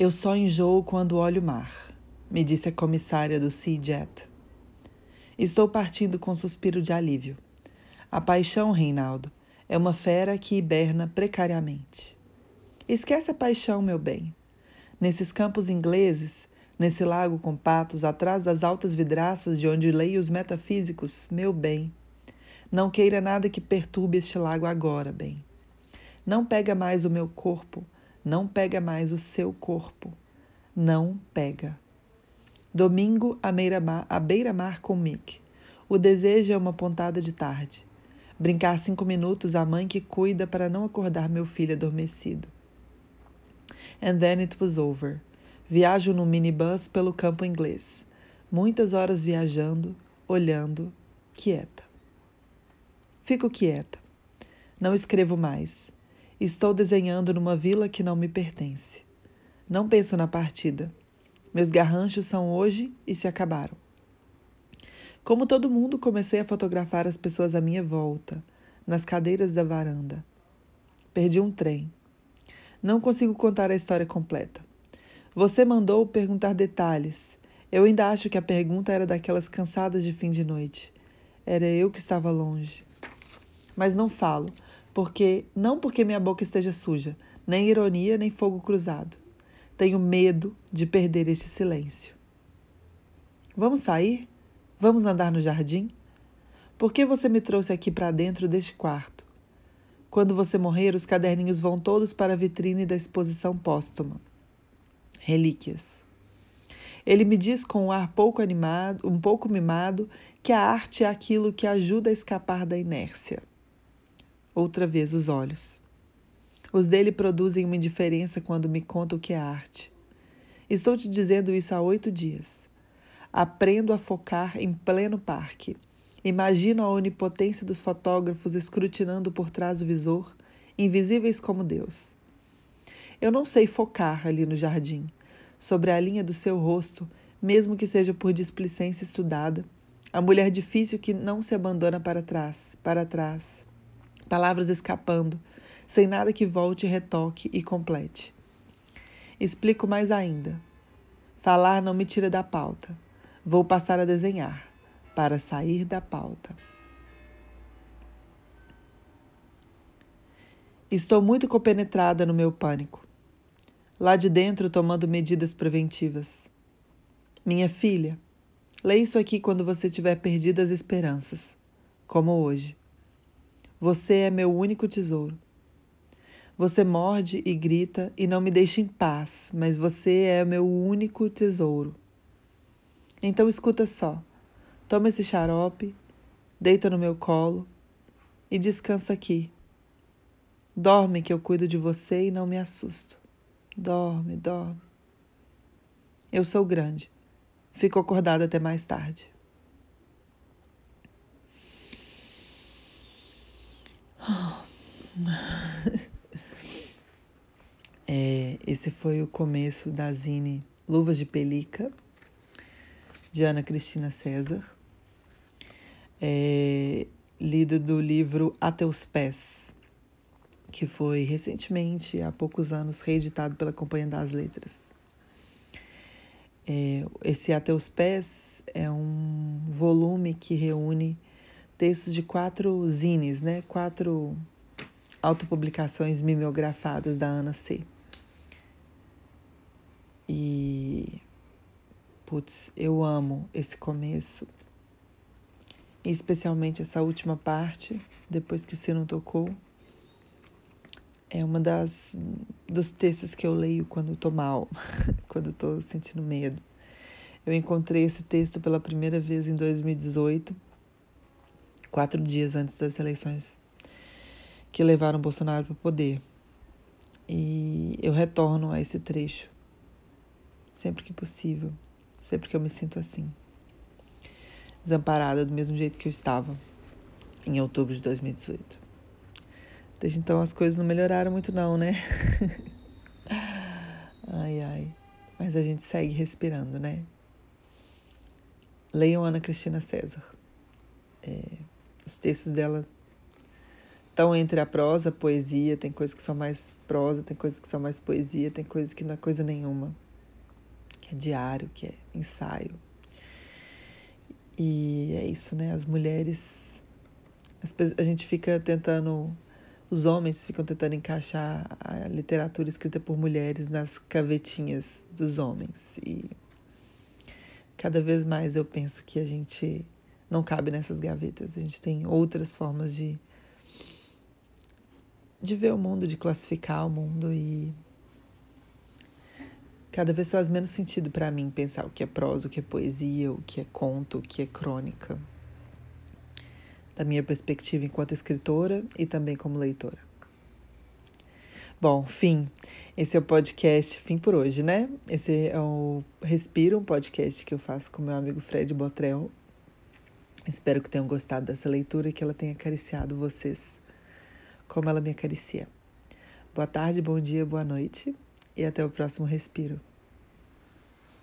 Eu só enjoo quando olho o mar, me disse a comissária do Sea Jet. Estou partindo com um suspiro de alívio. A paixão, Reinaldo, é uma fera que hiberna precariamente. Esquece a paixão, meu bem. Nesses campos ingleses, nesse lago com patos, atrás das altas vidraças de onde leio os metafísicos, meu bem. Não queira nada que perturbe este lago agora, bem. Não pega mais o meu corpo não pega mais o seu corpo. Não pega. Domingo à beira-mar beira com Mick. O desejo é uma pontada de tarde. Brincar cinco minutos a mãe que cuida para não acordar meu filho adormecido. And then it was over. Viajo no minibus pelo campo inglês. Muitas horas viajando, olhando, quieta. Fico quieta. Não escrevo mais. Estou desenhando numa vila que não me pertence. Não penso na partida. Meus garranchos são hoje e se acabaram. Como todo mundo, comecei a fotografar as pessoas à minha volta, nas cadeiras da varanda. Perdi um trem. Não consigo contar a história completa. Você mandou perguntar detalhes. Eu ainda acho que a pergunta era daquelas cansadas de fim de noite. Era eu que estava longe. Mas não falo porque não porque minha boca esteja suja, nem ironia, nem fogo cruzado. Tenho medo de perder este silêncio. Vamos sair? Vamos andar no jardim? Por que você me trouxe aqui para dentro deste quarto? Quando você morrer, os caderninhos vão todos para a vitrine da exposição póstuma. Relíquias. Ele me diz com um ar pouco animado, um pouco mimado, que a arte é aquilo que ajuda a escapar da inércia outra vez os olhos. Os dele produzem uma indiferença quando me conta o que é arte. Estou te dizendo isso há oito dias. Aprendo a focar em pleno parque. Imagino a onipotência dos fotógrafos escrutinando por trás do visor, invisíveis como Deus. Eu não sei focar ali no jardim, sobre a linha do seu rosto, mesmo que seja por displicência estudada, a mulher difícil que não se abandona para trás, para trás, palavras escapando, sem nada que volte, retoque e complete. Explico mais ainda. Falar não me tira da pauta. Vou passar a desenhar, para sair da pauta. Estou muito compenetrada no meu pânico. Lá de dentro, tomando medidas preventivas. Minha filha, leia isso aqui quando você tiver perdido as esperanças, como hoje. Você é meu único tesouro. Você morde e grita e não me deixa em paz, mas você é meu único tesouro. Então escuta só. Toma esse xarope, deita no meu colo e descansa aqui. Dorme que eu cuido de você e não me assusto. Dorme, dorme. Eu sou grande. Fico acordada até mais tarde. É, esse foi o começo da Zine Luvas de Pelica, de Ana Cristina César, é, lido do livro A Teus Pés, que foi recentemente, há poucos anos, reeditado pela Companhia das Letras. É, esse A Teus Pés é um volume que reúne textos de quatro zines, né? Quatro autopublicações mimeografadas da Ana C. E putz, eu amo esse começo. E especialmente essa última parte, depois que o sino tocou. É uma das dos textos que eu leio quando estou mal, quando estou sentindo medo. Eu encontrei esse texto pela primeira vez em 2018 quatro dias antes das eleições que levaram Bolsonaro para o poder. E eu retorno a esse trecho sempre que possível, sempre que eu me sinto assim, desamparada do mesmo jeito que eu estava em outubro de 2018. Desde então as coisas não melhoraram muito não, né? ai, ai. Mas a gente segue respirando, né? Leiam Ana Cristina César. É, os textos dela estão entre a prosa, a poesia, tem coisas que são mais prosa, tem coisas que são mais poesia, tem coisas que não é coisa nenhuma, que é diário, que é ensaio. E é isso, né? As mulheres, a gente fica tentando, os homens ficam tentando encaixar a literatura escrita por mulheres nas cavetinhas dos homens. E cada vez mais eu penso que a gente não cabe nessas gavetas, a gente tem outras formas de de ver o mundo, de classificar o mundo e cada vez faz menos sentido para mim pensar o que é prosa, o que é poesia, o que é conto, o que é crônica. Da minha perspectiva enquanto escritora e também como leitora. Bom, fim. Esse é o podcast, fim por hoje, né? Esse é o Respira, um podcast que eu faço com meu amigo Fred Botrel. Espero que tenham gostado dessa leitura e que ela tenha acariciado vocês como ela me acaricia. Boa tarde, bom dia, boa noite e até o próximo respiro.